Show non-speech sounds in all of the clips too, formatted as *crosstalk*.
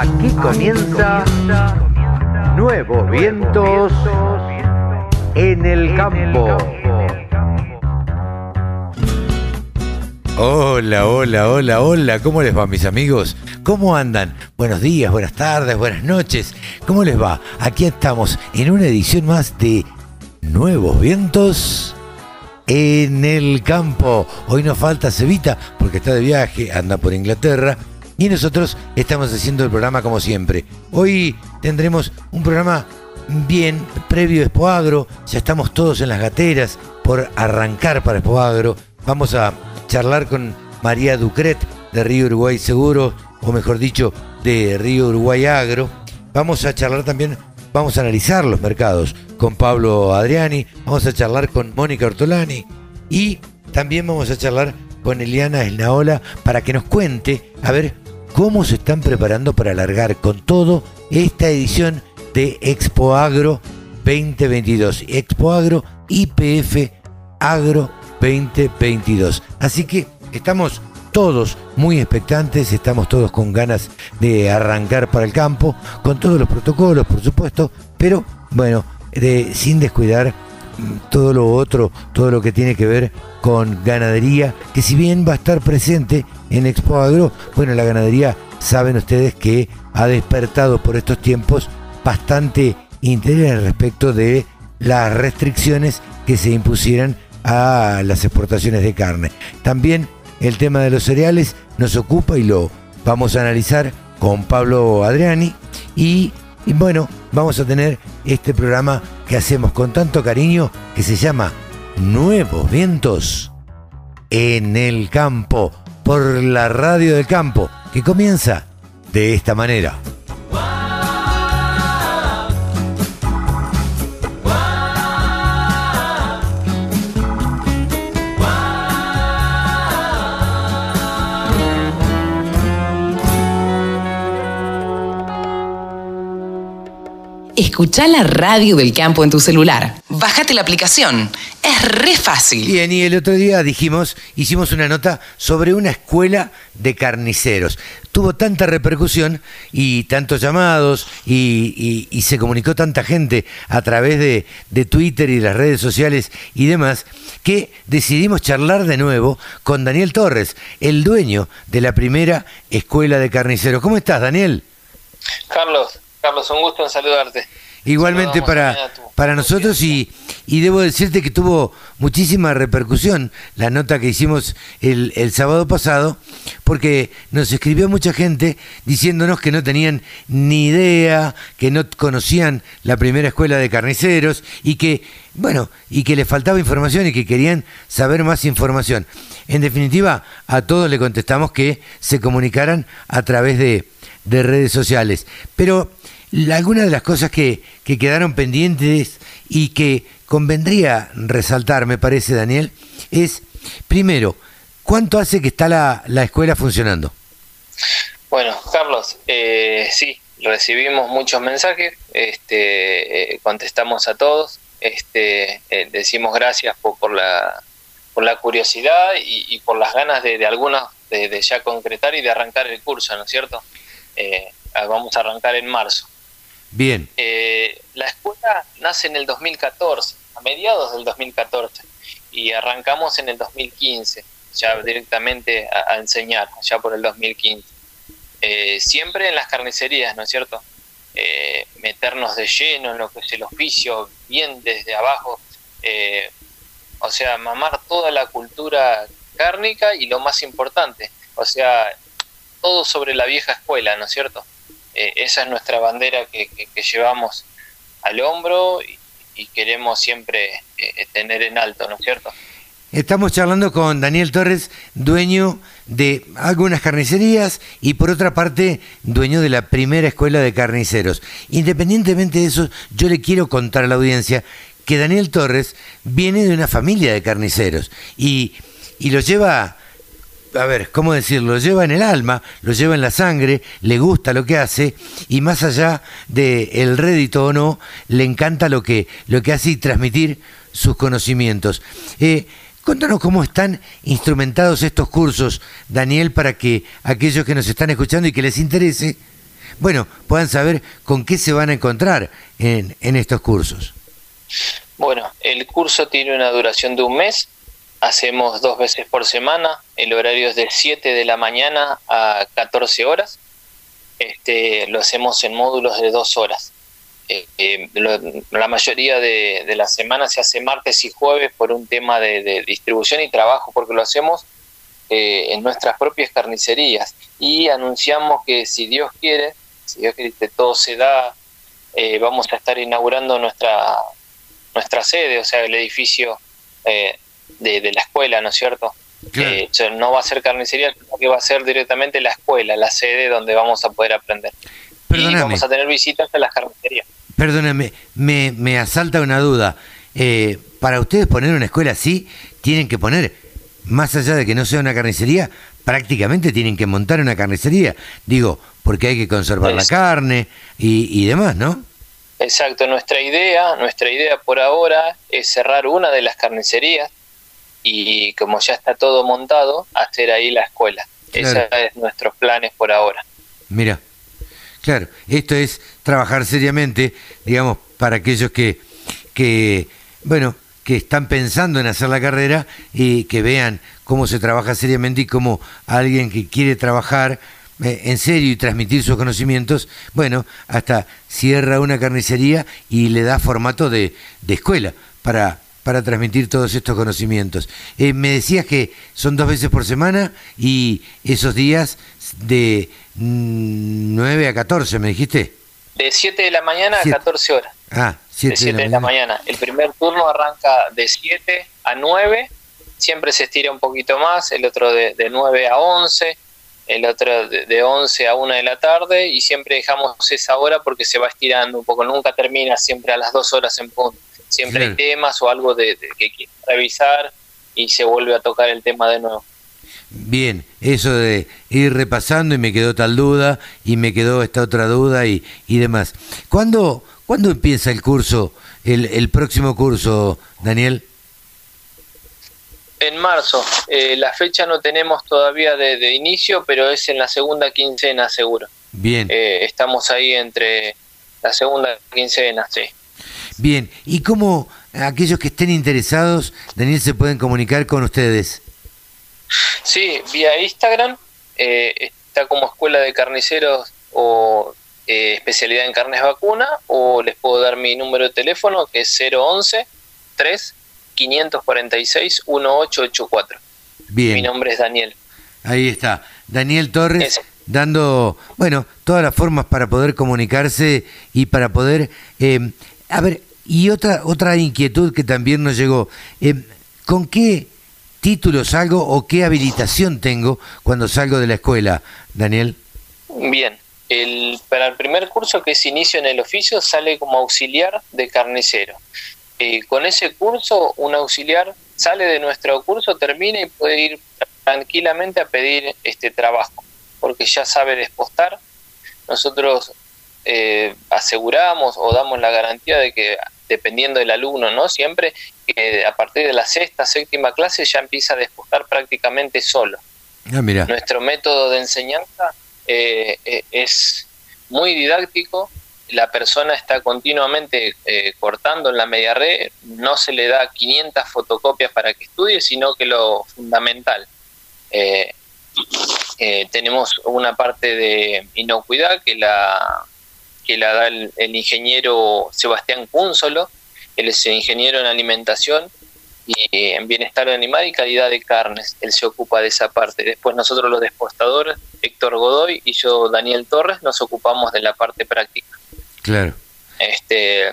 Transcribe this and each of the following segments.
Aquí comienza Nuevos Vientos en el Campo. Hola, hola, hola, hola, ¿cómo les va mis amigos? ¿Cómo andan? Buenos días, buenas tardes, buenas noches. ¿Cómo les va? Aquí estamos en una edición más de Nuevos Vientos en el campo. Hoy nos falta Cevita porque está de viaje, anda por Inglaterra. Y nosotros estamos haciendo el programa como siempre. Hoy tendremos un programa bien previo a Expoagro. Ya estamos todos en las gateras por arrancar para Expoagro. Vamos a charlar con María Ducret de Río Uruguay Seguro, o mejor dicho, de Río Uruguay Agro. Vamos a charlar también, vamos a analizar los mercados con Pablo Adriani, vamos a charlar con Mónica Ortolani y también vamos a charlar con Eliana Esnaola para que nos cuente, a ver, cómo se están preparando para alargar con todo esta edición de Expo Agro 2022. Expo Agro IPF Agro 2022. Así que estamos todos muy expectantes, estamos todos con ganas de arrancar para el campo, con todos los protocolos, por supuesto, pero bueno, de, sin descuidar todo lo otro, todo lo que tiene que ver con ganadería, que si bien va a estar presente en Expo Agro, bueno, la ganadería, saben ustedes que ha despertado por estos tiempos bastante interés respecto de las restricciones que se impusieran a las exportaciones de carne. También el tema de los cereales nos ocupa y lo vamos a analizar con Pablo Adriani y, y bueno, vamos a tener este programa que hacemos con tanto cariño que se llama Nuevos Vientos en el Campo por la radio del campo que comienza de esta manera. Escucha la radio del campo en tu celular. Bájate la aplicación. Es re fácil. Bien, y el otro día dijimos, hicimos una nota sobre una escuela de carniceros. Tuvo tanta repercusión y tantos llamados y, y- y se comunicó tanta gente a través de, de Twitter y las redes sociales y demás, que decidimos charlar de nuevo con Daniel Torres, el dueño de la primera escuela de carniceros. ¿Cómo estás, Daniel? Carlos, Carlos, un gusto en saludarte. Igualmente para, para nosotros y, y debo decirte que tuvo muchísima repercusión la nota que hicimos el, el sábado pasado, porque nos escribió mucha gente diciéndonos que no tenían ni idea, que no conocían la primera escuela de carniceros y que, bueno, y que les faltaba información y que querían saber más información. En definitiva, a todos le contestamos que se comunicaran a través de, de redes sociales. Pero algunas de las cosas que, que quedaron pendientes y que convendría resaltar, me parece, Daniel, es, primero, ¿cuánto hace que está la, la escuela funcionando? Bueno, Carlos, eh, sí, recibimos muchos mensajes, este, eh, contestamos a todos, este, eh, decimos gracias por, por la, por la curiosidad y, y por las ganas de, de algunos de, de ya concretar y de arrancar el curso, ¿no es cierto? Vamos a arrancar en marzo. Bien, Eh, la escuela nace en el 2014, a mediados del 2014, y arrancamos en el 2015, ya directamente a, enseñar, ya por el 2015. Eh, siempre en las carnicerías, ¿no es cierto? Eh, meternos de lleno en lo que es el oficio, bien desde abajo, eh, o sea, mamar toda la cultura cárnica y lo más importante, o sea, todo sobre la vieja escuela, ¿no es cierto? Eh, esa es nuestra bandera que, llevamos al hombro y, y queremos siempre eh, tener en alto, ¿no es cierto? estamos charlando con Daniel Torres, dueño de algunas carnicerías y por otra parte, dueño de la primera escuela de carniceros. Independientemente de eso, yo le quiero contar a la audiencia que Daniel Torres viene de una familia de carniceros y, y lo lleva a ver, ¿cómo decirlo? Lo lleva en el alma, lo lleva en la sangre, le gusta lo que hace y más allá de el rédito o no, le encanta lo que, lo que hace y transmitir sus conocimientos. Eh, Contanos cómo están instrumentados estos cursos, Daniel, para que aquellos que nos están escuchando y que les interese bueno, puedan saber con qué se van a encontrar en, en estos cursos. Bueno, el curso tiene una duración de un mes, hacemos dos veces por semana, el horario es de 7 de la mañana a 14 horas, este, lo hacemos en módulos de dos horas. Eh, eh, la mayoría de, de, la semana se hace martes y jueves por un tema de, distribución y trabajo, porque lo hacemos eh, en nuestras propias carnicerías. Y anunciamos que si Dios quiere, si Dios quiere que todo se da, vamos a estar inaugurando nuestra, nuestra sede, o sea, el edificio de, la escuela, ¿no es cierto? no va a ser carnicería, sino que va a ser directamente la escuela, la sede donde vamos a poder aprender. Y vamos a tener visitas a las carnicerías. Perdóname, me, me asalta una duda. Eh, para ustedes poner una escuela así, tienen que poner, más allá de que no sea una carnicería, prácticamente tienen que montar una carnicería. Digo, porque hay que conservar la carne y, y demás, ¿no? Exacto, nuestra idea, nuestra idea por ahora es cerrar una de las carnicerías y como ya está todo montado, hacer ahí la escuela. Esos es nuestros planes por ahora. Mira, Claro, esto es trabajar seriamente, digamos, para aquellos que, que, bueno, que están pensando en hacer la carrera y que vean cómo se trabaja seriamente y cómo alguien que quiere trabajar eh, en serio y transmitir sus conocimientos, bueno, hasta cierra una carnicería y le da formato de, de escuela para, para transmitir todos estos conocimientos. Eh, me decías que son dos veces por semana y esos días de 9 mm, a 14, ¿me dijiste? De 7 de la mañana a 14 horas. Ah, 7 de, la, mañana. El primer turno arranca de 7 a 9, siempre se estira un poquito más, el otro de, de 9 a 11, el otro de, de 11 a 1 de la tarde y siempre dejamos esa hora porque se va estirando un poco, nunca termina siempre a las 2 horas en punto. Siempre hay temas o algo de, que quieres revisar y se vuelve a tocar el tema de nuevo. Bien, eso de ir repasando y me quedó tal duda y me quedó esta otra duda y, y demás. ¿Cuándo, ¿Cuándo empieza el curso, el, el próximo curso, Daniel? En marzo. Eh, la fecha no tenemos todavía de, inicio, pero es en la segunda quincena seguro. Bien. Eh, estamos ahí entre la segunda quincena, sí. Bien, ¿y cómo aquellos que estén interesados, Daniel, se pueden comunicar con ustedes? Sí, vía Instagram, eh, está como Escuela de Carniceros o eh, especialidad en carnes vacuna, o les puedo dar mi número de teléfono que es 011 3 546 1884. Bien. Mi nombre es Daniel. Ahí está, Daniel Torres. dando, bueno, todas las formas para poder comunicarse y para poder, eh, a ver, y otra, otra inquietud que también nos llegó, ¿con qué título salgo o qué habilitación tengo cuando salgo de la escuela, Daniel? Bien, el, para el primer curso que es inicio en el oficio sale como auxiliar de carnicero. Eh, con ese curso un auxiliar sale de nuestro curso, termina y puede ir tranquilamente a pedir este trabajo, porque ya sabe despostar. Nosotros eh, aseguramos o damos la garantía de que dependiendo del alumno, ¿no? Siempre que a partir de la sexta, séptima clase ya empieza a despostar prácticamente solo. Ah, mira. Nuestro método de enseñanza eh, eh, es muy didáctico, la persona está continuamente eh, cortando en la media red, no se le da 500 fotocopias para que estudie, sino que lo fundamental. tenemos una parte de inocuidad que la que la da el, ingeniero Sebastián Cúnsolo, él es ingeniero en alimentación y en bienestar animal y calidad de carnes, él se ocupa de esa parte. Después nosotros los despostadores, Héctor Godoy y yo, Daniel Torres, nos ocupamos de la parte práctica. Claro. Este,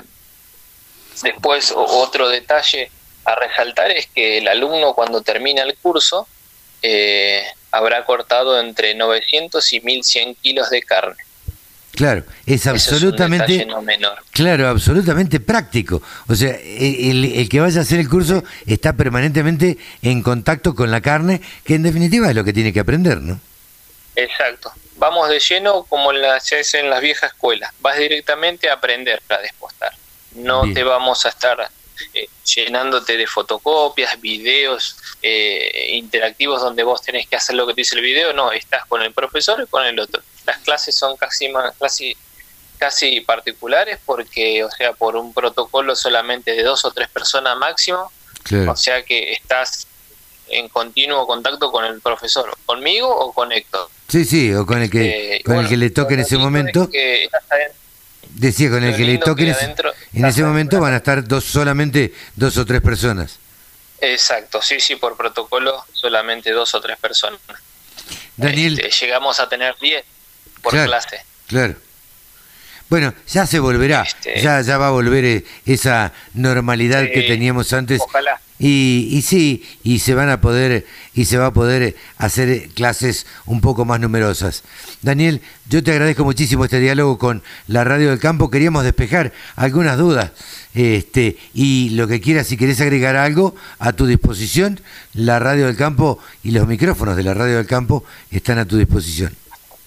después otro detalle a resaltar es que el alumno cuando termina el curso eh, habrá cortado entre 900 y 1100 kilos de carne. Claro, es absolutamente. Claro, absolutamente práctico. O sea, el, que vaya a hacer el curso está permanentemente en contacto con la carne, que en definitiva es lo que tiene que aprender, ¿no? Exacto. Vamos de lleno como la, se hace en las viejas escuelas. Vas directamente a aprender a despostar. No te vamos a estar eh, llenándote de fotocopias, videos eh, interactivos donde vos tenés que hacer lo que te dice el video. No, estás con el profesor y con el otro las clases son casi, casi, casi particulares porque, o sea, por un protocolo solamente de dos o tres personas máximo, o sea que estás en continuo contacto con el profesor, conmigo o con Héctor. Sí, sí, o con el que, eh, con el que le toque en ese momento. Decía, con el que le toque en, ese momento van a estar dos solamente dos o tres personas. Exacto, sí, sí, por protocolo solamente dos o tres personas. Daniel. Este, llegamos a tener diez por clase. Claro. Bueno, ya se volverá, este, ya, ya va a volver eh, esa normalidad que teníamos antes. Ojalá. Y, y sí, y se van a poder, y se va a poder hacer clases un poco más numerosas. Daniel, yo te agradezco muchísimo este diálogo con la Radio del Campo. Queríamos despejar algunas dudas. Este, y lo que quieras, si querés agregar algo, a tu disposición, la Radio del Campo y los micrófonos de la Radio del Campo están a tu disposición.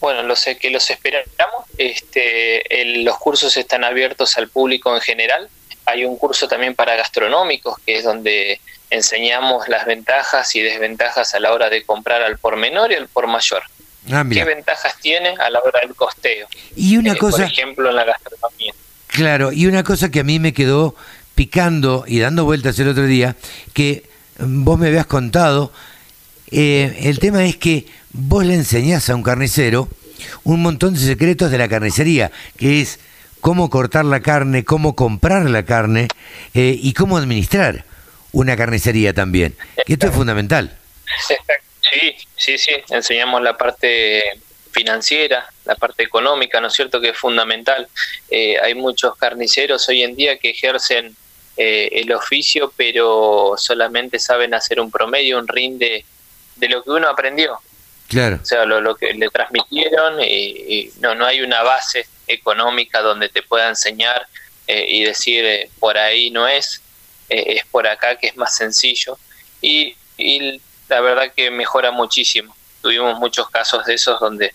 Bueno, lo sé que los esperamos. Este, los cursos están abiertos al público en general hay un curso también para gastronómicos, que es donde enseñamos las ventajas y desventajas a la hora de comprar al por menor y al por mayor. Ah, ¿Qué ventajas tiene a la hora del costeo? Y una eh, cosa, por ejemplo, en la gastronomía. Claro, y una cosa que a mí me quedó picando y dando vueltas el otro día, que vos me habías contado, eh, el tema es que vos le enseñás a un carnicero un montón de secretos de la carnicería, que es cómo cortar la carne, cómo comprar la carne eh, y cómo administrar una carnicería también. Y esto es fundamental. Sí, sí, sí, enseñamos la parte financiera, la parte económica, ¿no es cierto?, que es fundamental. Eh, hay muchos carniceros hoy en día que ejercen eh, el oficio, pero solamente saben hacer un promedio, un rinde de lo que uno aprendió. Claro. O sea, lo, que le transmitieron y, no, no hay una base económica donde te pueda enseñar eh, y decir eh, por ahí no es, eh, es por acá que es más sencillo. Y, y, la verdad que mejora muchísimo. Tuvimos muchos casos de esos donde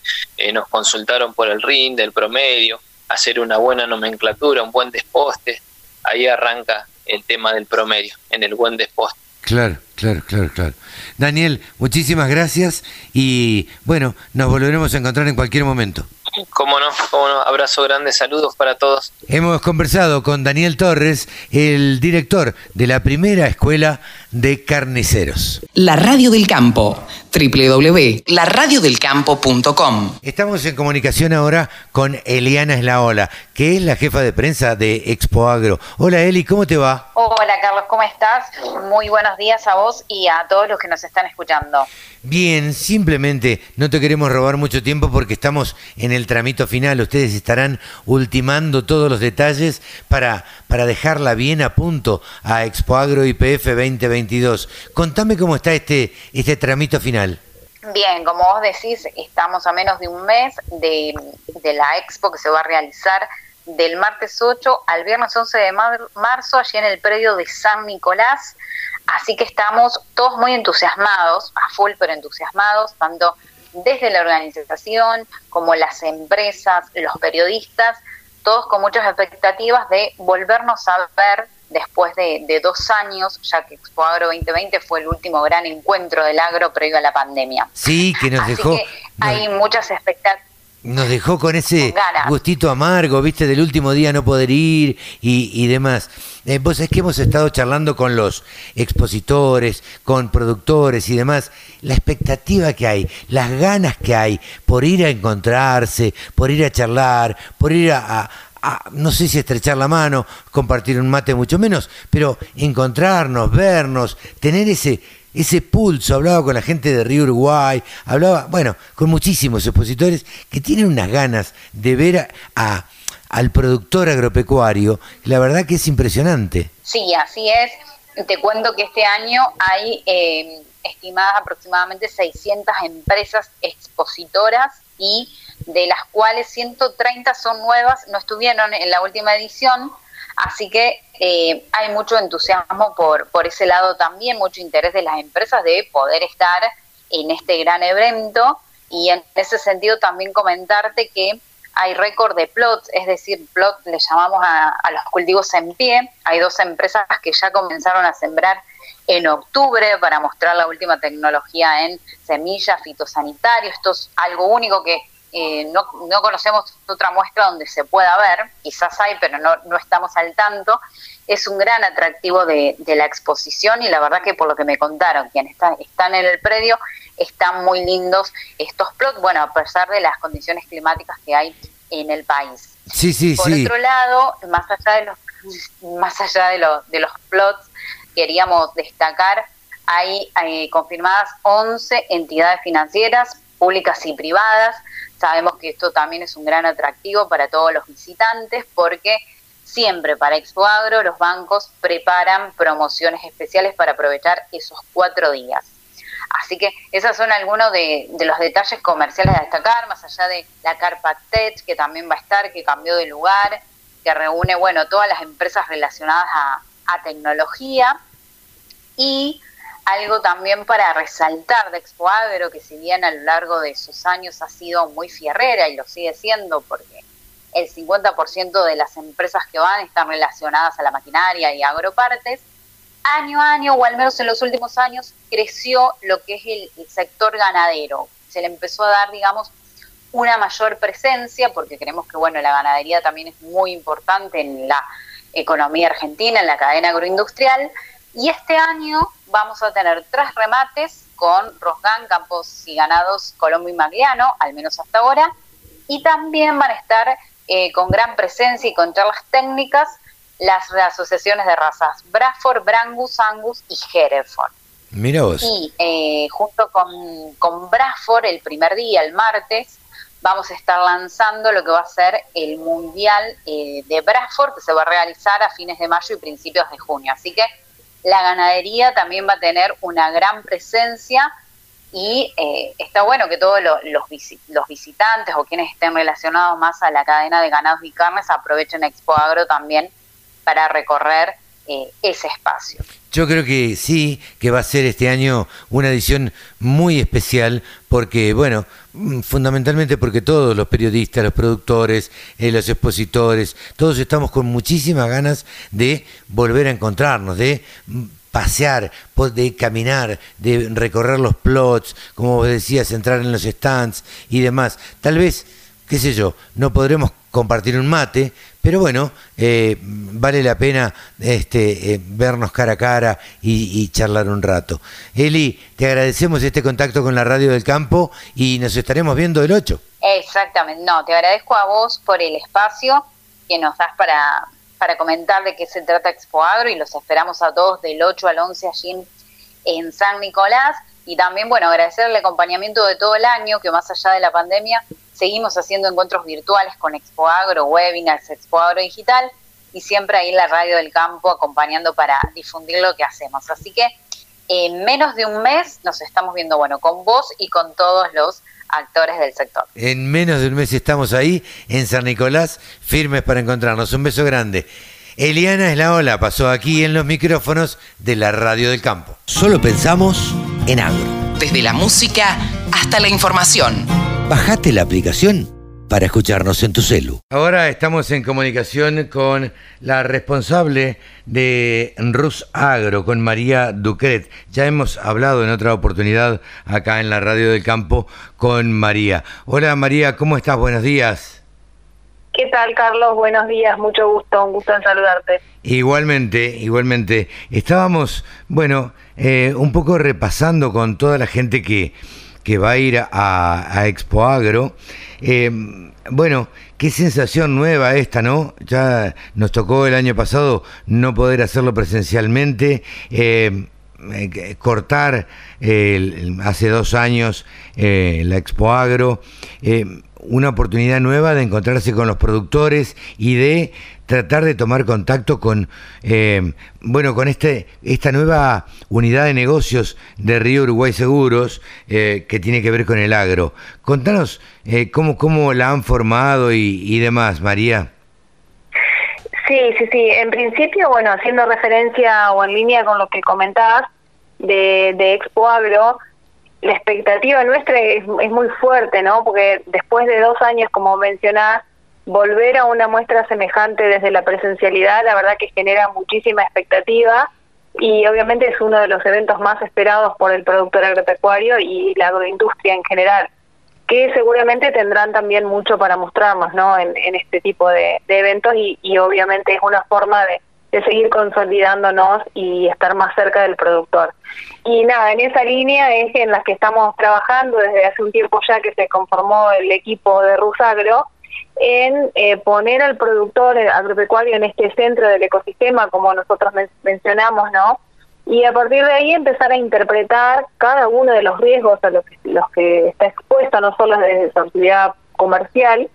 nos consultaron por el RIN, del promedio, hacer una buena nomenclatura, un buen desposte. Ahí arranca el tema del promedio, en el buen desposte. Claro, claro, claro, claro. Daniel, muchísimas gracias y bueno, nos volveremos a encontrar en cualquier momento. Cómo no, cómo no. Abrazo grande, saludos para todos. Hemos conversado con Daniel Torres, el director de la primera escuela de carniceros. La Radio del Campo, www.laradiodelcampo.com. Estamos en comunicación ahora con Eliana Eslaola, que es la jefa de prensa de Expo Agro. Hola Eli, ¿cómo te va? Hola Carlos, ¿cómo estás? Muy buenos días a vos y a todos los que nos están escuchando. Bien, simplemente no te queremos robar mucho tiempo porque estamos en el tramito final. Ustedes estarán ultimando todos los detalles para, para dejarla bien a punto a Expo Agro IPF 2022. Contame cómo está este, este tramito final. Bien, como vos decís, estamos a menos de un mes de, de la expo que se va a realizar del martes 8 al viernes 11 de marzo allí en el predio de San Nicolás. Así que estamos todos muy entusiasmados, a full pero entusiasmados, tanto desde la organización como las empresas, los periodistas, todos con muchas expectativas de volvernos a ver después de, dos años, ya que Expo Agro 2020 fue el último gran encuentro del agro previo a la pandemia. Sí, que nos dejó... hay muchas expectativas nos dejó con ese gustito amargo, viste, del último día no poder ir y, demás. Eh, vos es que hemos estado charlando con los expositores, con productores y demás, la expectativa que hay, las ganas que hay por ir a encontrarse, por ir a charlar, por ir a, no sé si estrechar la mano, compartir un mate mucho menos, pero encontrarnos, vernos, tener ese ese pulso, hablaba con la gente de Río Uruguay, hablaba, bueno, con muchísimos expositores que tienen unas ganas de ver a, al productor agropecuario, la verdad que es impresionante. Sí, así es. Te cuento que este año hay eh, estimadas aproximadamente 600 empresas expositoras y de las cuales 130 son nuevas, no estuvieron en la última edición, Así que eh, hay mucho entusiasmo por, por ese lado también, mucho interés de las empresas de poder estar en este gran evento y en ese sentido también comentarte que hay récord de plots, es decir, plot le llamamos a, a, los cultivos en pie. Hay dos empresas que ya comenzaron a sembrar en octubre para mostrar la última tecnología en semillas, fitosanitarios. Esto es algo único que eh, no, no, conocemos otra muestra donde se pueda ver, quizás hay, pero no, no estamos al tanto. Es un gran atractivo de, la exposición y la verdad que por lo que me contaron, quienes están, están en el predio, están muy lindos estos plots, bueno, a pesar de las condiciones climáticas que hay en el país. Sí, sí, por otro lado, más allá de los, más allá de, los de los plots, queríamos destacar, hay, hay confirmadas 11 entidades financieras, públicas y privadas, Sabemos que esto también es un gran atractivo para todos los visitantes porque siempre para Expo Agro los bancos preparan promociones especiales para aprovechar esos cuatro días. Así que esos son algunos de, los detalles comerciales a destacar, más allá de la Carpa Tech, que también va a estar, que cambió de lugar, que reúne, bueno, todas las empresas relacionadas a, a tecnología. Y algo también para resaltar de Expo Agro, que si bien a lo largo de sus años ha sido muy fierrera y lo sigue siendo porque el 50% de las empresas que van están relacionadas a la maquinaria y agropartes, año a año, o al menos en los últimos años, creció lo que es el, sector ganadero. Se le empezó a dar, digamos, una mayor presencia, porque creemos que, bueno, la ganadería también es muy importante en la economía argentina, en la cadena agroindustrial, y este año vamos a tener tres remates con Rosgan, Campos y Ganados, Colombo y Magliano, al menos hasta ahora, y también van a estar eh, con gran presencia y con charlas técnicas las, asociaciones de razas Braford, Brangus, Angus y Hereford. Mira vos. Y eh, junto con, con Braford, el primer día, el martes, vamos a estar lanzando lo que va a ser el Mundial eh, de Braford, que se va a realizar a fines de mayo y principios de junio. Así que la ganadería también va a tener una gran presencia y eh, está bueno que todos los, los, visitantes o quienes estén relacionados más a la cadena de ganados y carnes aprovechen Expo Agro también para recorrer eh, ese espacio. Yo creo que sí, que va a ser este año una edición muy especial porque, bueno, fundamentalmente porque todos los periodistas, los productores, eh, los expositores, todos estamos con muchísimas ganas de volver a encontrarnos, de mm, pasear, de caminar, de recorrer los plots, como vos decías, entrar en los stands y demás. Tal vez, qué sé yo, no podremos compartir un mate, pero bueno, eh, vale la pena este, eh, vernos cara a cara y, charlar un rato. Eli, te agradecemos este contacto con la Radio del Campo y nos estaremos viendo el 8. Exactamente, no, te agradezco a vos por el espacio que nos das para, para comentar de qué se trata Expo Agro y los esperamos a todos del 8 al 11 allí en San Nicolás. Y también, bueno, agradecer el acompañamiento de todo el año, que más allá de la pandemia, seguimos haciendo encuentros virtuales con Expo Agro, webinars, Expo Agro Digital, y siempre ahí la radio del campo acompañando para difundir lo que hacemos. Así que en menos de un mes nos estamos viendo, bueno, con vos y con todos los actores del sector. En menos de un mes estamos ahí, en San Nicolás, firmes para encontrarnos. Un beso grande. Eliana es la ola, pasó aquí en los micrófonos de la Radio del Campo. Solo pensamos en agro. Desde la música hasta la información. Bajate la aplicación para escucharnos en tu celu. Ahora estamos en comunicación con la responsable de Rus Agro, con María Ducret. Ya hemos hablado en otra oportunidad acá en la Radio del Campo con María. Hola María, ¿cómo estás? Buenos días. ¿Qué tal, Carlos? Buenos días, mucho gusto, un gusto en saludarte. Igualmente, igualmente. Estábamos, bueno, eh, un poco repasando con toda la gente que, que va a ir a, Expo Agro. Eh, bueno, qué sensación nueva esta, ¿no? Ya nos tocó el año pasado no poder hacerlo presencialmente. Eh, cortar hace dos años la Expo Agro una oportunidad nueva de encontrarse con los productores y de tratar de tomar contacto con eh, bueno con este esta nueva unidad de negocios de Río Uruguay Seguros eh, que tiene que ver con el agro. Contanos eh, cómo, cómo la han formado y, demás, María. Sí, sí, sí. En principio, bueno, haciendo referencia o en línea con lo que comentabas de, de Expo Agro, la expectativa nuestra es, muy fuerte, ¿no? Porque después de dos años, como mencionás, volver a una muestra semejante desde la presencialidad, la verdad que genera muchísima expectativa y obviamente es uno de los eventos más esperados por el productor agropecuario y la agroindustria en general. que seguramente tendrán también mucho para mostrarnos ¿no? en, este tipo de, eventos y, obviamente es una forma de, seguir consolidándonos y estar más cerca del productor. Y nada, en esa línea es en la que estamos trabajando desde hace un tiempo ya que se conformó el equipo de Rusagro en eh, poner al productor agropecuario en este centro del ecosistema, como nosotros mencionamos, ¿no? y a partir de ahí empezar a interpretar cada uno de los riesgos a los que, los que está expuesto, no solo desde su actividad comercial,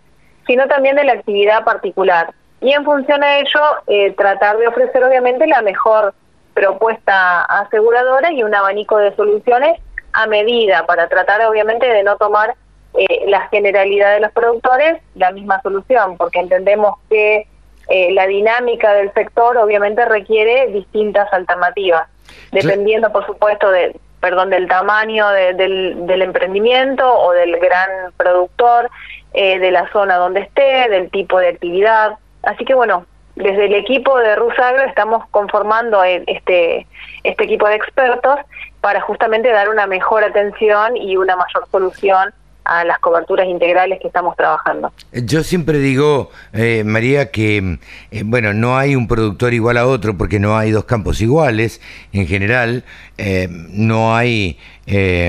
sino también de la actividad particular. Y en función a ello, eh, tratar de ofrecer obviamente la mejor propuesta aseguradora y un abanico de soluciones a medida para tratar obviamente de no tomar eh, la generalidad de los productores la misma solución, porque entendemos que eh, la dinámica del sector obviamente requiere distintas alternativas dependiendo por supuesto de perdón del tamaño del, del, emprendimiento o del gran productor eh, de la zona donde esté del tipo de actividad. Así que bueno desde el equipo de Rusagro estamos conformando este este equipo de expertos para justamente dar una mejor atención y una mayor solución a las coberturas integrales que estamos trabajando. Yo siempre digo, eh, María, que eh, bueno, no hay un productor igual a otro porque no hay dos campos iguales. En general, eh, no hay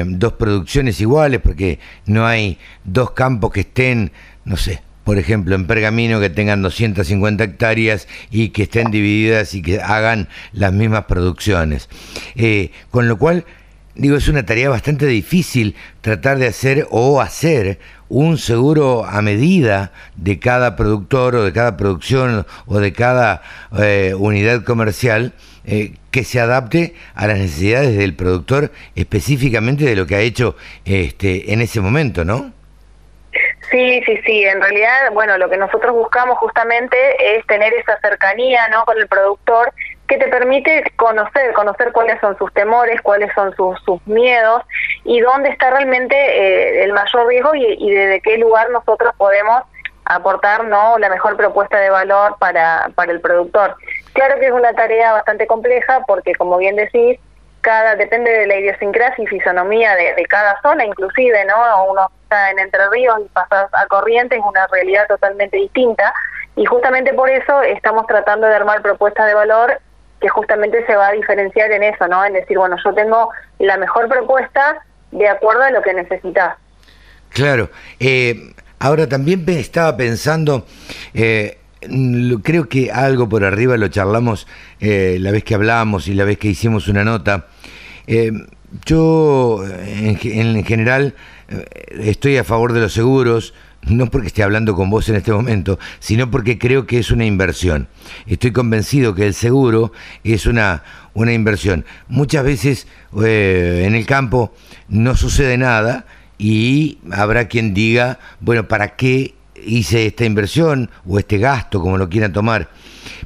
dos producciones iguales porque no hay dos campos que estén, no sé, por ejemplo, en Pergamino que tengan 250 hectáreas y que estén divididas y que hagan las mismas producciones. con lo cual, digo, es una tarea bastante difícil tratar de hacer o hacer un seguro a medida de cada productor o de cada producción o de cada eh, unidad comercial eh, que se adapte a las necesidades del productor específicamente de lo que ha hecho este, en ese momento, ¿no? Sí, sí, sí. En realidad, bueno, lo que nosotros buscamos justamente es tener esa cercanía, ¿no? Con el productor que te permite conocer, conocer cuáles son sus temores, cuáles son sus, sus miedos y dónde está realmente eh, el mayor riesgo y, y desde qué lugar nosotros podemos aportar no la mejor propuesta de valor para, para el productor. Claro que es una tarea bastante compleja porque, como bien decís, cada depende de la idiosincrasia y fisonomía de, de cada zona, inclusive, ¿no? Uno está en Entre Ríos y pasa a Corrientes, es una realidad totalmente distinta. Y justamente por eso estamos tratando de armar propuestas de valor que justamente se va a diferenciar en eso, ¿no? En decir, bueno, yo tengo la mejor propuesta de acuerdo a lo que necesitas. Claro. Eh, ahora también estaba pensando, eh, creo que algo por arriba lo charlamos eh, la vez que hablamos y la vez que hicimos una nota. yo, en general, estoy a favor de los seguros no porque esté hablando con vos en este momento, sino porque creo que es una inversión. Estoy convencido que el seguro es una, una inversión. Muchas veces eh, en el campo no sucede nada y habrá quien diga, bueno, ¿para qué hice esta inversión o este gasto, como lo quieran tomar?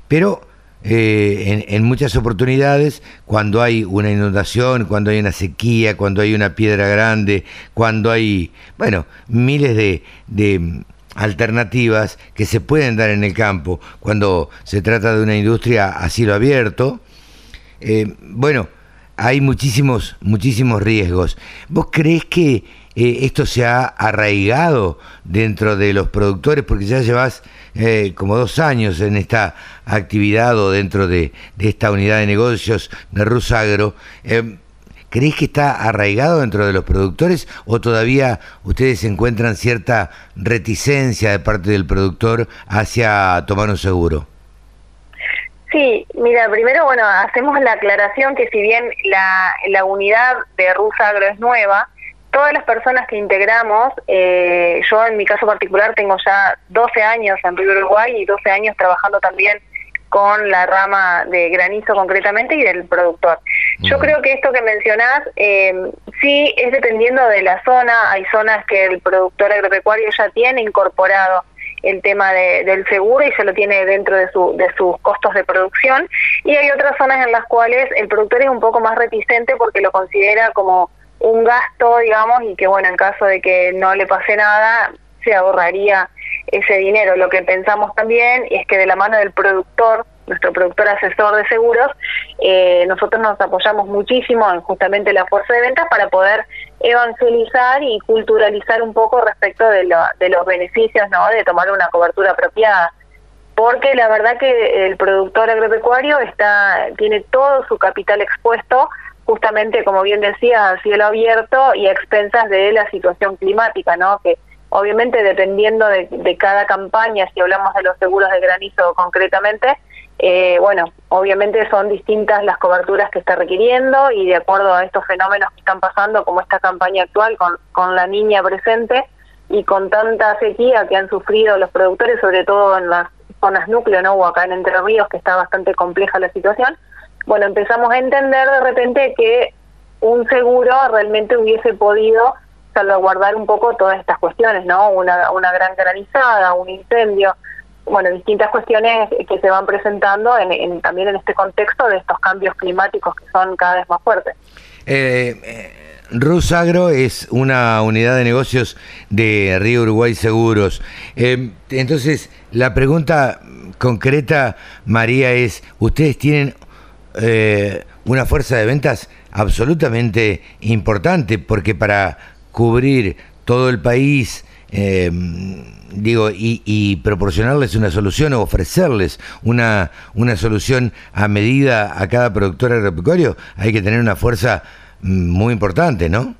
Pero eh, en, muchas oportunidades, cuando hay una inundación, cuando hay una sequía, cuando hay una piedra grande, cuando hay, bueno, miles de, alternativas que se pueden dar en el campo, cuando se trata de una industria a cielo abierto, eh, bueno, hay muchísimos, muchísimos riesgos. ¿Vos crees que eh, esto se ha arraigado dentro de los productores? Porque ya llevas eh, como dos años en esta actividad o dentro de, esta unidad de negocios de Rusagro. Eh, ¿Crees que está arraigado dentro de los productores o todavía ustedes encuentran cierta reticencia de parte del productor hacia tomar un seguro? Sí, mira, primero, bueno, hacemos la aclaración que si bien la, la unidad de Rusagro es nueva, todas las personas que integramos, eh, yo en mi caso particular tengo ya 12 años en Río Uruguay y 12 años trabajando también con la rama de granizo concretamente y del productor. Yo creo que esto que mencionás, eh, sí es dependiendo de la zona, hay zonas que el productor agropecuario ya tiene incorporado el tema del seguro y se lo tiene dentro de, su, de sus costos de producción. Y hay otras zonas en las cuales el productor es un poco más reticente porque lo considera como un gasto, digamos, y que bueno, en caso de que no le pase nada, se ahorraría ese dinero. Lo que pensamos también es que de la mano del productor nuestro productor asesor de seguros, eh, nosotros nos apoyamos muchísimo en justamente la fuerza de ventas para poder evangelizar y culturalizar un poco respecto de, de los beneficios ¿no? de tomar una cobertura apropiada porque la verdad que el productor agropecuario está tiene todo su capital expuesto justamente como bien decía a cielo abierto y a expensas de la situación climática no que obviamente dependiendo de, cada campaña si hablamos de los seguros de granizo concretamente eh, bueno obviamente son distintas las coberturas que está requiriendo y de acuerdo a estos fenómenos que están pasando como esta campaña actual con, con la niña presente y con tanta sequía que han sufrido los productores sobre todo en las zonas núcleo, ¿no? O acá en Entre Ríos, que está bastante compleja la situación, bueno, empezamos a entender de repente que un seguro realmente hubiese podido salvaguardar un poco todas estas cuestiones, ¿no? Una, una gran granizada, un incendio, bueno, distintas cuestiones que se van presentando en, también en este contexto de estos cambios climáticos que son cada vez más fuertes. Eh, eh Rusagro es una unidad de negocios de Río Uruguay Seguros. Eh, entonces, la pregunta concreta, María, es, ¿ustedes tienen eh, una fuerza de ventas absolutamente importante? Porque para cubrir todo el país, eh, digo, y, proporcionarles una solución o ofrecerles una, una solución a medida a cada productor agropecuario, hay que tener una fuerza muy importante, ¿no?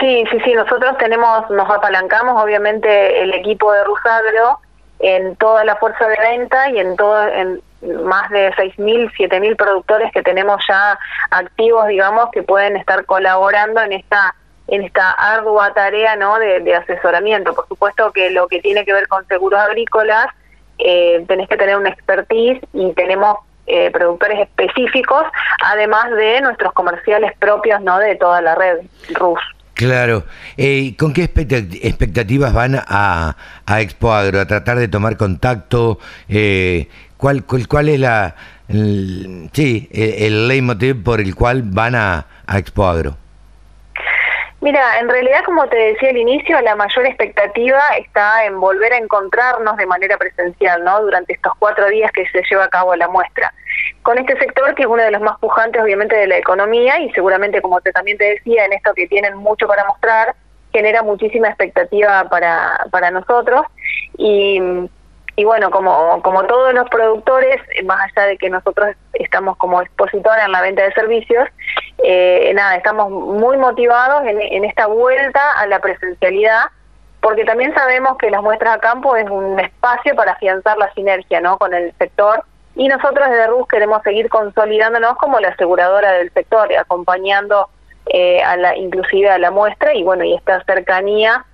Sí, sí, sí, nosotros tenemos, nos apalancamos obviamente el equipo de Rusagro en toda la fuerza de venta y en todo, en más de 6.000, 7.000 productores que tenemos ya activos, digamos, que pueden estar colaborando en esta en esta ardua tarea no de, asesoramiento. Por supuesto que lo que tiene que ver con seguros agrícolas, eh, tenés que tener una expertise y tenemos eh, productores específicos, además de nuestros comerciales propios no de toda la red RUS. Claro. Eh, ¿Con qué expectativas van a, a Expo Agro? ¿A tratar de tomar contacto? Eh, ¿cuál, cuál, es la, el, sí, el, leitmotiv por el cual van a, a Expo Agro? Mira, en realidad, como te decía al inicio, la mayor expectativa está en volver a encontrarnos de manera presencial, ¿no? Durante estos cuatro días que se lleva a cabo la muestra. Con este sector, que es uno de los más pujantes, obviamente, de la economía, y seguramente, como te, también te decía, en esto que tienen mucho para mostrar, genera muchísima expectativa para, para nosotros. Y y bueno, como, como todos los productores, más allá de que nosotros estamos como expositora en la venta de servicios, eh, nada, estamos muy motivados en, esta vuelta a la presencialidad, porque también sabemos que las muestras a campo es un espacio para afianzar la sinergia ¿no? con el sector y nosotros desde RUS queremos seguir consolidándonos como la aseguradora del sector, acompañando eh, a la, inclusive a la muestra y bueno, y esta cercanía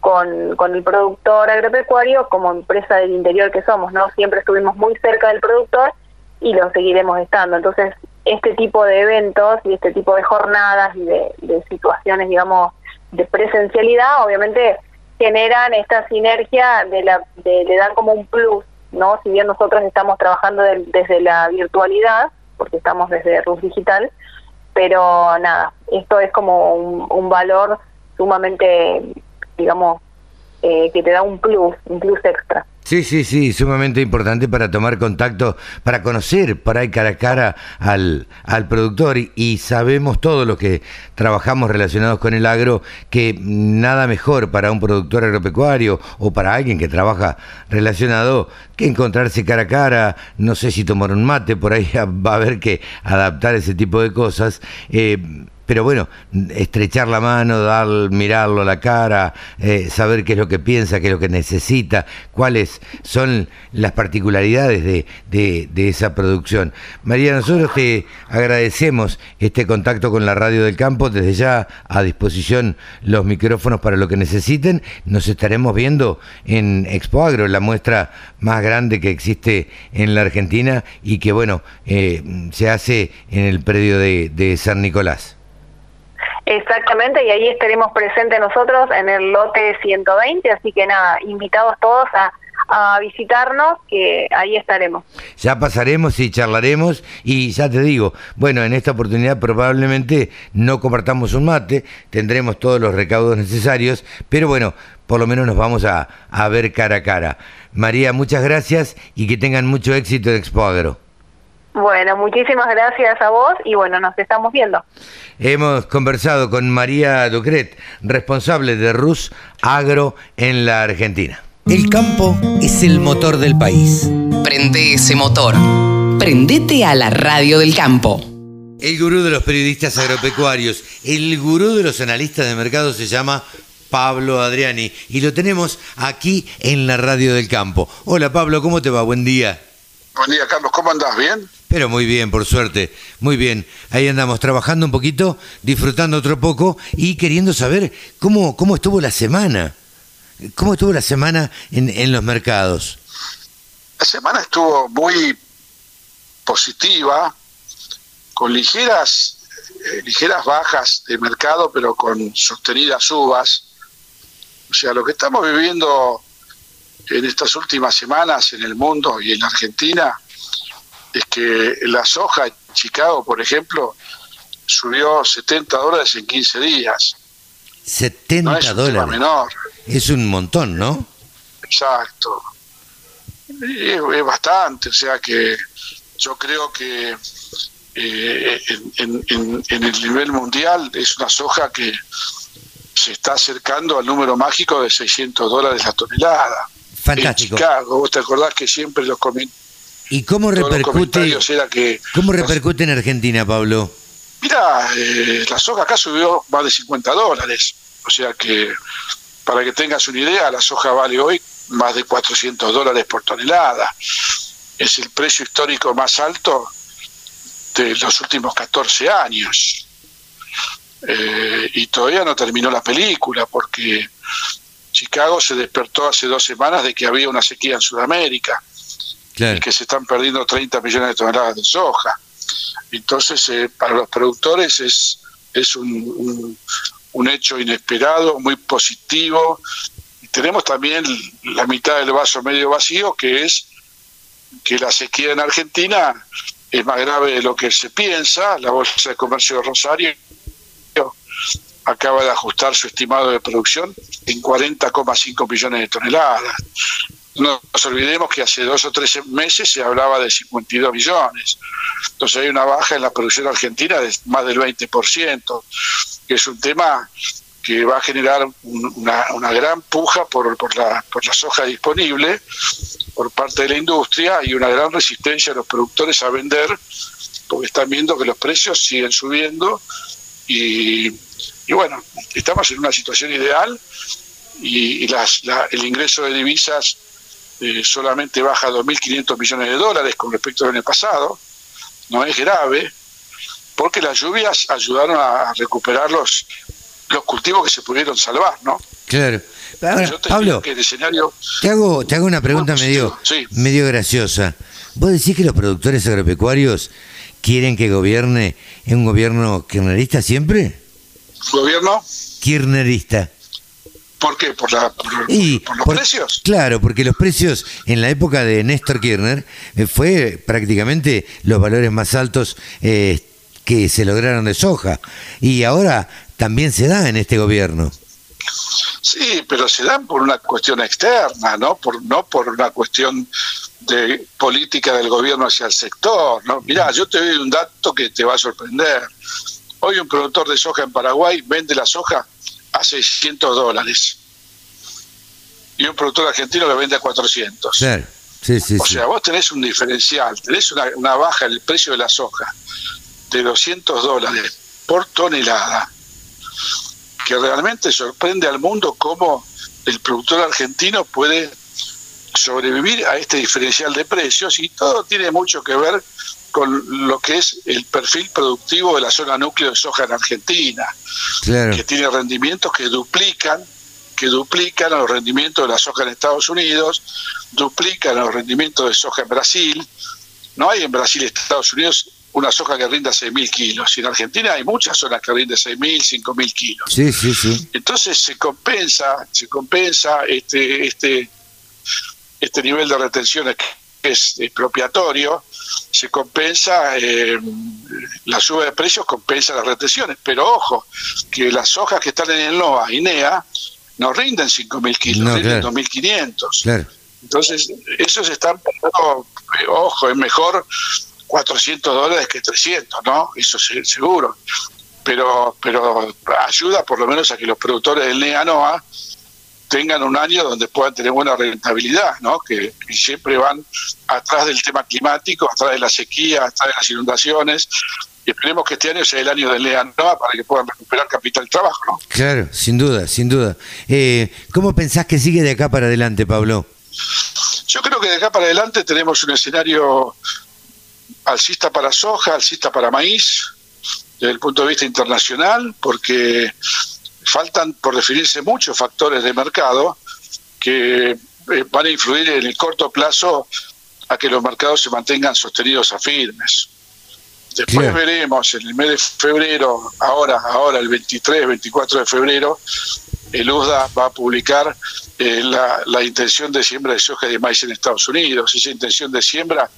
con, con el productor agropecuario como empresa del interior que somos, ¿no? Siempre estuvimos muy cerca del productor y lo seguiremos estando. Entonces, este tipo de eventos y este tipo de jornadas y de, situaciones, digamos, de presencialidad, obviamente generan esta sinergia de la de, le dan como un plus, ¿no? Si bien nosotros estamos trabajando desde la virtualidad, porque estamos desde Rus Digital, pero nada, esto es como un, un valor sumamente digamos, eh, que te da un plus, un plus extra. Sí, sí, sí, sumamente importante para tomar contacto, para conocer por ahí cara a cara al, al productor y, sabemos todos los que trabajamos relacionados con el agro que nada mejor para un productor agropecuario o para alguien que trabaja relacionado que encontrarse cara a cara, no sé si tomar un mate, por ahí *laughs* va a haber que adaptar ese tipo de cosas. Eh, pero bueno, estrechar la mano, dar, mirarlo a la cara, eh, saber qué es lo que piensa, qué es lo que necesita, cuáles son las particularidades de, de, esa producción. María, nosotros te agradecemos este contacto con la Radio del Campo, desde ya a disposición los micrófonos para lo que necesiten. Nos estaremos viendo en Expo Agro, la muestra más grande que existe en la Argentina y que, bueno, eh, se hace en el predio de, de San Nicolás. Exactamente, y ahí estaremos presentes nosotros en el lote 120, así que nada, invitados todos a, visitarnos, que ahí estaremos. Ya pasaremos y charlaremos y ya te digo, bueno, en esta oportunidad probablemente no compartamos un mate, tendremos todos los recaudos necesarios, pero bueno, por lo menos nos vamos a, a ver cara a cara. María, muchas gracias y que tengan mucho éxito en Expo Agro. Bueno, muchísimas gracias a vos y bueno, nos estamos viendo. Hemos conversado con María Ducret, responsable de RUS Agro en la Argentina. El campo es el motor del país. Prende ese motor. Prendete a la radio del campo. El gurú de los periodistas agropecuarios, el gurú de los analistas de mercado se llama Pablo Adriani y lo tenemos aquí en la radio del campo. Hola Pablo, ¿cómo te va? Buen día. Buen día Carlos, ¿cómo andás? ¿Bien? Pero muy bien, por suerte, muy bien. Ahí andamos trabajando un poquito, disfrutando otro poco y queriendo saber cómo, cómo estuvo la semana. ¿Cómo estuvo la semana en, en los mercados? La semana estuvo muy positiva, con ligeras, eh, ligeras bajas de mercado, pero con sostenidas subas. O sea, lo que estamos viviendo en estas últimas semanas en el mundo y en la Argentina es que la soja en Chicago, por ejemplo, subió 70 dólares en 15 días. 70 no es un tema dólares. menor. Es un montón, ¿no? Exacto. Es, es bastante, o sea que yo creo que eh, en- en- en el nivel mundial es una soja que se está acercando al número mágico de 600 dólares la tonelada. Fantástico. En Chicago, vos te acordás que siempre los, comen- ¿Y cómo repercute, comentarios era que... cómo repercute en Argentina, Pablo? Mira, eh, la soja acá subió más de 50 dólares. O sea que, para que tengas una idea, la soja vale hoy más de 400 dólares por tonelada. Es el precio histórico más alto de los últimos 14 años. Eh, y todavía no terminó la película porque Chicago se despertó hace dos semanas de que había una sequía en Sudamérica Claro. y que se están perdiendo 30 millones de toneladas de soja. Entonces, eh, para los productores es, es un, un- un hecho inesperado, muy positivo. Y tenemos también la mitad del vaso medio vacío, que es que la sequía en Argentina es más grave de lo que se piensa. La Bolsa de Comercio de Rosario acaba de ajustar su estimado de producción en 40,5 millones de toneladas. No nos olvidemos que hace dos o tres meses se hablaba de 52 millones. Entonces hay una baja en la producción argentina de más del 20%, que es un tema que va a generar un- una, una gran puja por, por, la, por la soja disponible por parte de la industria y una gran resistencia de los productores a vender, porque están viendo que los precios siguen subiendo y, y bueno, estamos en una situación ideal y, y las, la- el ingreso de divisas eh, solamente baja 2.500 millones de dólares con respecto al año pasado, no es grave, porque las lluvias ayudaron a recuperar los, los cultivos que se pudieron salvar, ¿no? Claro. Ahora, Yo te Pablo, digo que el escenario te hago, te hago una pregunta medio, sí. medio graciosa. ¿Vos decís que los productores agropecuarios quieren que gobierne un gobierno kirchnerista siempre? Gobierno, Kirchnerista. ¿por qué? ¿Por, la, por, Y por los por- precios? Claro, porque los precios en la época de Néstor Kirchner eh, fue prácticamente los valores más altos eh, que se lograron de soja. Y ahora también se da en este gobierno. Sí, pero se dan por una cuestión externa, ¿no? Por, no por una cuestión de política del gobierno hacia el sector, ¿no? Mirá, yo te doy un dato que te va a sorprender. Hoy un productor de soja en Paraguay vende la soja a 600 dólares. Y un productor argentino lo vende a 400. Claro. Sí, sí, O sí. sea, vos tenés un diferencial, tenés una, una baja en el precio de la soja de 200 dólares por tonelada, que realmente sorprende al mundo cómo el productor argentino puede sobrevivir a este diferencial de precios y todo tiene mucho que ver con lo que es el perfil productivo de la zona núcleo de soja en Argentina Claro. que tiene rendimientos que duplican que duplican los rendimientos de la soja en Estados Unidos, duplican los rendimientos de soja en Brasil. No hay en Brasil y Estados Unidos una soja que rinda 6.000 kilos. Y en Argentina hay muchas zonas que rinden 6.000, 5.000 kilos. Sí, sí, sí. Entonces se compensa, se compensa este, este, este nivel de retenciones que es expropiatorio, se compensa, eh, la suba de precios compensa las retenciones, pero ojo, que las hojas que están en el NOA y NEA no rinden 5.000 kilos, no, rinden 2.500. Claro. Entonces, esos están, eh, ojo, es mejor 400 dólares que 300, ¿no? Eso es seguro. Pero, pero ayuda por lo menos a que los productores del NEA NOA tengan un año donde puedan tener buena rentabilidad, ¿no? Que, siempre van atrás del tema climático, atrás de la sequía, atrás de las inundaciones. Y esperemos que este año sea el año del NOA para que puedan recuperar capital de trabajo, ¿no? Claro, sin duda, sin duda. Eh, ¿Cómo pensás que sigue de acá para adelante, Pablo? Yo creo que de acá para adelante tenemos un escenario alcista para soja, alcista para maíz, desde el punto de vista internacional, porque faltan por definirse muchos factores de mercado que eh, van a influir en el corto plazo a que los mercados se mantengan sostenidos a firmes. Después veremos en el mes de febrero, ahora, ahora el 23, 24 de febrero, el USDA va a publicar eh, la, la, intención de siembra de soja y de maíz en Estados Unidos. Esa intención de siembra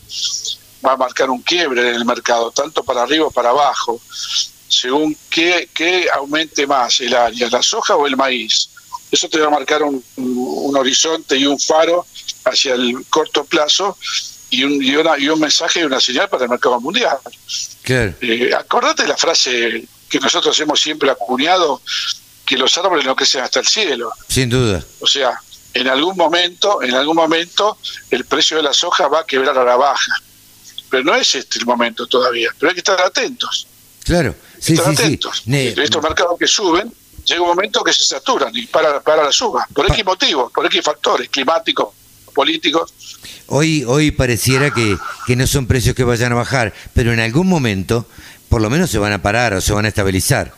va a marcar un quiebre en el mercado, tanto para arriba como para abajo según qué, aumente más el área, la soja o el maíz. Eso te va a marcar un, horizonte y un faro hacia el corto plazo y un, y, una, y un mensaje y una señal para el mercado mundial. Eh, acordate la frase que nosotros hemos siempre acuñado, que los árboles no crecen hasta el cielo. Sin duda. O sea, en algún momento, en algún momento, el precio de la soja va a quebrar a la baja. Pero no es este el momento todavía, pero hay que estar atentos. Claro, sí, sí, atentos. Estos mercados que suben, llega un momento que se saturan y para, para la suba, por X motivos, por X factores, climáticos, políticos. Hoy, hoy pareciera que, que no son precios que vayan a bajar, pero en algún momento por lo menos se van a parar o se van a estabilizar.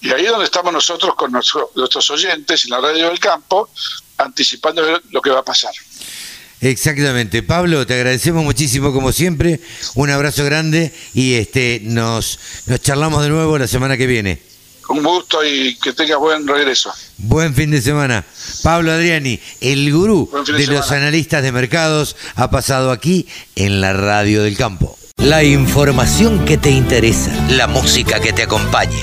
Y ahí es donde estamos nosotros con nuestros oyentes en la radio del campo, anticipando lo que va a pasar. Exactamente. Pablo, te agradecemos muchísimo como siempre. Un abrazo grande y este nos, nos charlamos de nuevo la semana que viene. Un gusto y que tengas buen regreso. Buen fin de semana. Pablo Adriani, el gurú de, los analistas de mercados, ha pasado aquí en la Radio del Campo. La información que te interesa, la música que te acompaña.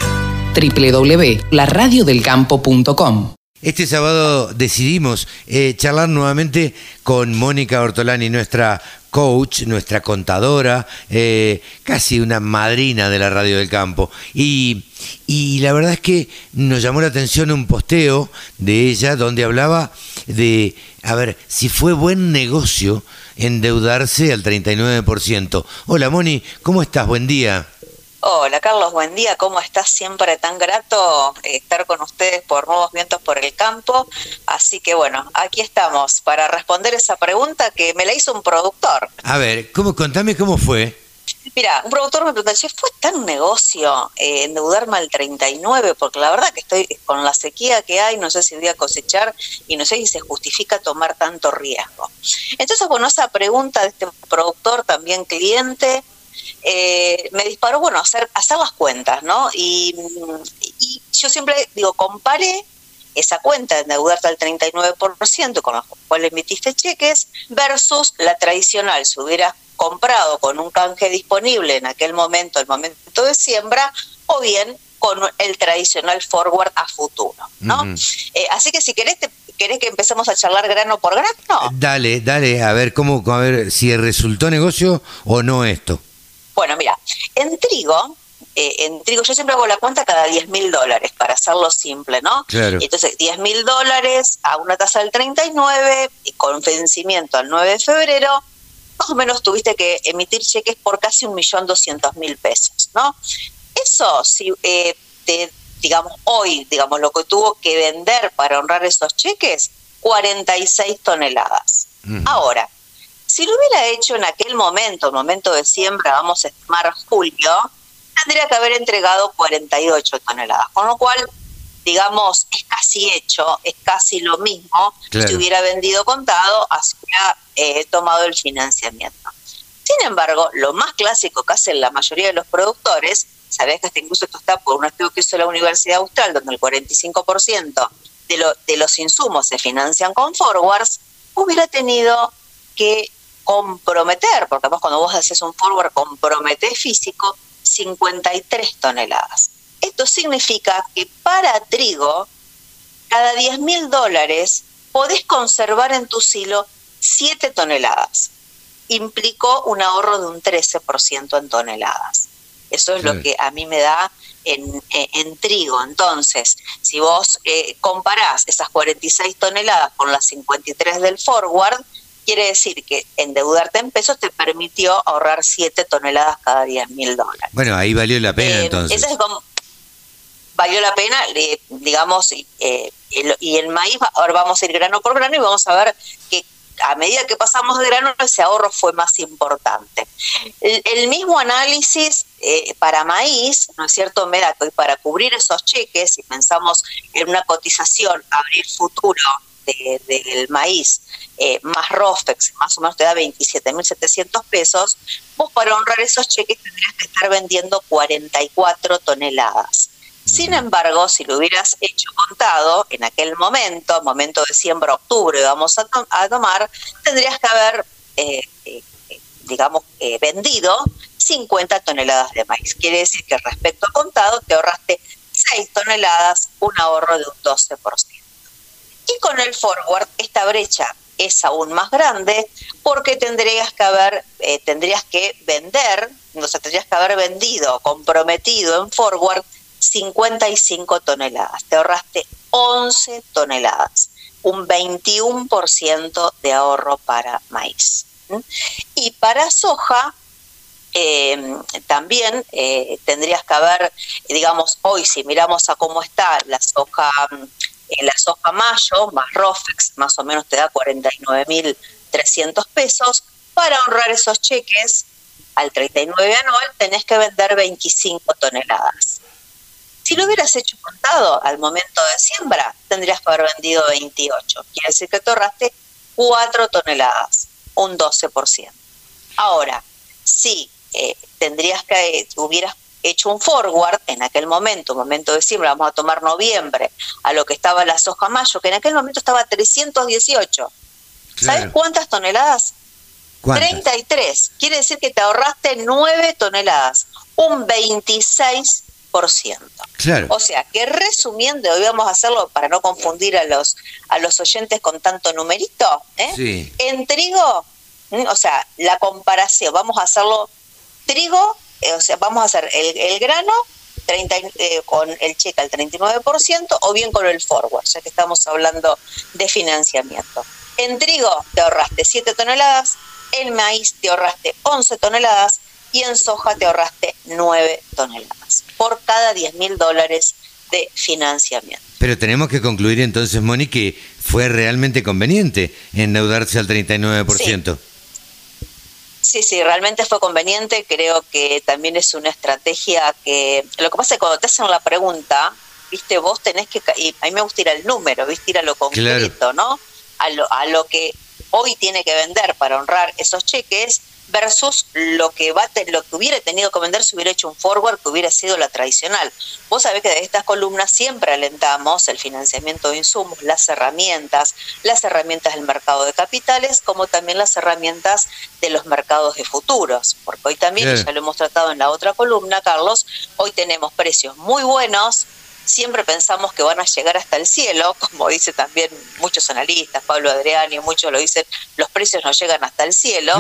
www.laradiodelcampo.com este sábado decidimos eh, charlar nuevamente con Mónica Ortolani, nuestra coach, nuestra contadora, eh, casi una madrina de la radio del campo. Y, y, la verdad es que nos llamó la atención un posteo de ella donde hablaba de, a ver, si fue buen negocio endeudarse al 39%. Hola Moni, ¿cómo estás? Buen día. Hola Carlos, buen día. ¿Cómo estás? Siempre tan grato eh, estar con ustedes por Nuevos Vientos por el Campo. Así que bueno, aquí estamos para responder esa pregunta que me la hizo un productor. A ver, ¿cómo, contame cómo fue. Mira, un productor me preguntó, ¿fue tan negocio eh, endeudarme al 39? Porque la verdad que estoy con la sequía que hay, no sé si voy a cosechar y no sé si se justifica tomar tanto riesgo. Entonces, bueno, esa pregunta de este productor, también cliente, eh, me disparó, bueno, hacer, hacer las cuentas, ¿no? Y, yo siempre digo, compare esa cuenta de endeudarte al 39% con la cual emitiste cheques versus la tradicional, si hubieras comprado con un canje disponible en aquel momento, el momento de siembra, o bien con el tradicional forward a futuro, ¿no? Eh, así que si querés, querés que empecemos a charlar grano por grano. Dale, dale, a ver cómo, a ver si resultó negocio o no esto. Bueno, mira, en trigo, eh, en trigo yo siempre hago la cuenta cada 10 mil dólares, para hacerlo simple, ¿no? Claro. Entonces, 10 mil dólares a una tasa del 39, y con vencimiento al 9 de febrero, más o menos tuviste que emitir cheques por casi un millón doscientos mil pesos, ¿no? Eso, si eh, te, digamos, hoy, digamos, lo que tuvo que vender para honrar esos cheques, 46 toneladas. Ahora, si lo hubiera hecho en aquel momento, el momento de siembra, vamos a estimar julio, tendría que haber entregado 48 toneladas, con lo cual, digamos, es casi hecho, es casi lo mismo si hubiera vendido contado, así hubiera eh, tomado el financiamiento. Sin embargo, lo más clásico que hacen la mayoría de los productores, sabés que hasta incluso esto está por un estudio que hizo la Universidad Austral, donde el 45% de, lo, de los insumos se financian con forwards, hubiera tenido que comprometer, porque además cuando vos haces un forward comprometés físico, 53 toneladas. Esto significa que para trigo, cada 10 mil dólares podés conservar en tu silo 7 toneladas. Implicó un ahorro de un 13% en toneladas. Eso es lo que a mí me da en, en, trigo. Entonces, si vos eh, comparás esas 46 toneladas con las 53 del forward, quiere decir que endeudarte en pesos te permitió ahorrar 7 toneladas cada 10 mil dólares. Bueno, ahí valió la pena eh, entonces. es como, valió la pena, digamos, eh, y el maíz, ahora vamos a ir grano por grano y vamos a ver que a medida que pasamos de grano, ese ahorro fue más importante. El, mismo análisis eh, para maíz, ¿no es cierto? Me da que para cubrir esos cheques, si pensamos en una cotización, abrir futuro del maíz eh, más ROFEX, más o menos te da 27.700 pesos, vos para honrar esos cheques tendrías que estar vendiendo 44 toneladas. Sin embargo, si lo hubieras hecho contado en aquel momento, momento de siembra octubre, vamos a, tomar, tendrías que haber, eh, eh, digamos, eh, vendido 50 toneladas de maíz. Quiere decir que respecto a contado te ahorraste 6 toneladas, un ahorro de un 12%. Y con el forward, esta brecha es aún más grande porque tendrías que haber, tendrías que vender, o sea, tendrías que haber vendido, comprometido en forward 55 toneladas. Te ahorraste 11 toneladas, un 21% de ahorro para maíz. Y para soja, eh, también eh, tendrías que haber, digamos, hoy si miramos a cómo está la soja, eh, la soja mayo, más ROFEX, más o menos te da 49.300 pesos. Para ahorrar esos cheques al 39 anual tenés que vender 25 toneladas. Si lo hubieras hecho contado al momento de siembra, tendrías que haber vendido 28. Quiere decir que te ahorraste 4 toneladas, un 12%. Ahora, si eh, tendrías que, eh, hubieras hecho un forward en aquel momento, momento de siembra, vamos a tomar noviembre, a lo que estaba la soja mayo, que en aquel momento estaba 318. ¿Sabes cuántas toneladas? 33. Quiere decir que te ahorraste 9 toneladas, un 26 Claro. O sea, que resumiendo, hoy vamos a hacerlo para no confundir a los, a los oyentes con tanto numerito, ¿eh? en trigo, o sea, la comparación, vamos a hacerlo trigo, o sea, vamos a hacer el, grano 30, eh, con el cheque al 39% o bien con el forward, ya que estamos hablando de financiamiento. En trigo te ahorraste 7 toneladas, en maíz te ahorraste 11 toneladas y en soja te ahorraste 9 toneladas por cada 10 mil dólares de financiamiento. Pero tenemos que concluir entonces, Moni, que fue realmente conveniente endeudarse al 39%. Sí. Sí, realmente fue conveniente. Creo que también es una estrategia que. Lo que pasa es que cuando te hacen la pregunta, viste, vos tenés que. Y a mí me gusta ir al número, viste, ir a lo concreto, ¿no? A lo, a lo que hoy tiene que vender para honrar esos cheques versus lo que va lo que hubiera tenido que vender si hubiera hecho un forward que hubiera sido la tradicional. Vos sabés que de estas columnas siempre alentamos el financiamiento de insumos, las herramientas, las herramientas del mercado de capitales, como también las herramientas de los mercados de futuros, porque hoy también, ya lo hemos tratado en la otra columna, Carlos, hoy tenemos precios muy buenos siempre pensamos que van a llegar hasta el cielo, *laughs* como dice también muchos analistas, Pablo Adriani, muchos lo dicen, los precios no llegan hasta el cielo.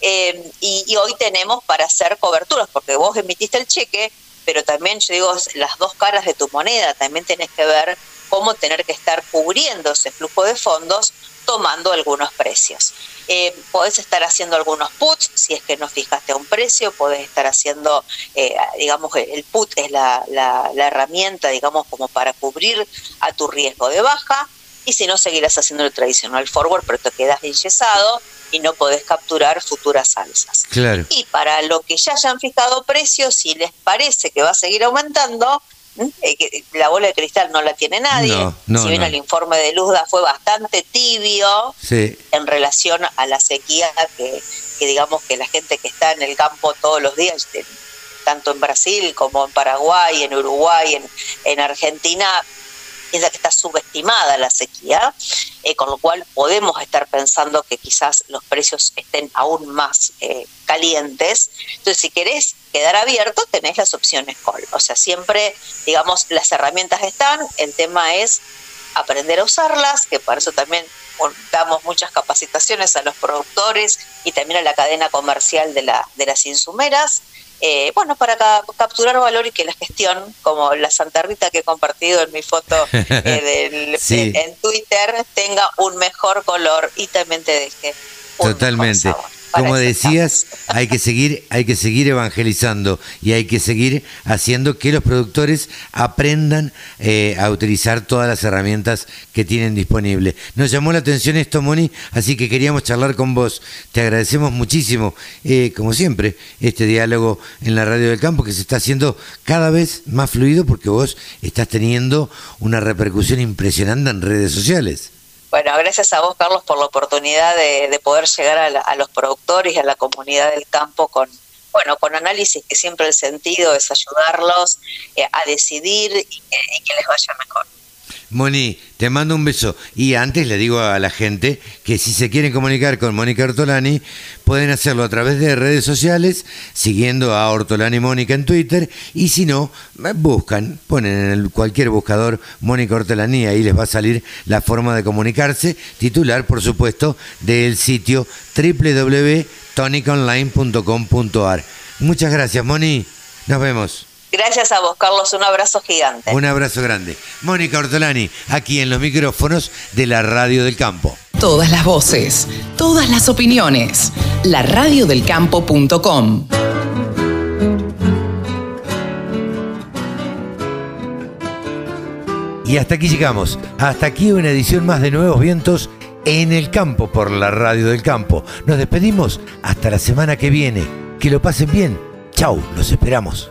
Eh, y, hoy tenemos para hacer coberturas, porque vos emitiste el cheque, pero también yo digo, las dos caras de tu moneda, también tenés que ver cómo tener que estar cubriendo ese flujo de fondos tomando algunos precios. Eh, podés estar haciendo algunos puts, si es que no fijaste un precio, podés estar haciendo, eh, digamos, el put es la, la, herramienta, digamos, como para cubrir a tu riesgo de baja, y si no, seguirás haciendo el tradicional forward, pero te quedas enyesado y no podés capturar futuras alzas. Claro. Y para lo que ya hayan fijado precios, si les parece que va a seguir aumentando, la bola de cristal no la tiene nadie. si bien el informe de Luzda fue bastante tibio en relación a la sequía que, digamos que la gente que está en el campo todos los días, tanto en Brasil como en Paraguay, en Uruguay, en, en Argentina, piensa que está subestimada la sequía, eh, con lo cual podemos estar pensando que quizás los precios estén aún más eh, calientes. Entonces, si querés quedar abierto, tenés las opciones call. O sea, siempre, digamos, las herramientas están, el tema es aprender a usarlas, que para eso también damos muchas capacitaciones a los productores y también a la cadena comercial de, la, de las insumeras. Eh, bueno, para capturar valor y que la gestión, como la Santa Rita que he compartido en mi foto *laughs* eh, en Twitter, tenga un mejor color y también te deje un Totalmente. Mejor sabor como decías, hay que seguir, hay que seguir evangelizando y hay que seguir haciendo que los productores aprendan eh, a utilizar todas las herramientas que tienen disponibles. Nos llamó la atención esto, Moni, así que queríamos charlar con vos. Te agradecemos muchísimo, eh, como siempre, este diálogo en la radio del campo que se está haciendo cada vez más fluido porque vos estás teniendo una repercusión impresionante en redes sociales. Bueno, gracias a vos, Carlos, por la oportunidad de, poder llegar a, los productores y a la comunidad del campo con, bueno, con análisis que siempre el sentido es ayudarlos eh, a decidir y que les vaya mejor. Moni, te mando un beso. Y antes le digo a la gente que si se quieren comunicar con Mónica Ortolani, pueden hacerlo a través de redes sociales, siguiendo a Ortolani Mónica en Twitter. Y si no, buscan, ponen en cualquier buscador Mónica Ortolani, ahí les va a salir la forma de comunicarse. Titular, por supuesto, del sitio www.toniconline.com.ar. Muchas gracias, Moni. Nos vemos. Gracias a vos, Carlos. Un abrazo gigante. Un abrazo grande. Mónica Ortolani, aquí en los micrófonos de la Radio del Campo. Todas las voces, todas las opiniones. La radiodelcampo.com. Y hasta aquí llegamos. Hasta aquí una edición más de Nuevos Vientos en el campo por la Radio del Campo. Nos despedimos hasta la semana que viene. Que lo pasen bien. Chau, los esperamos.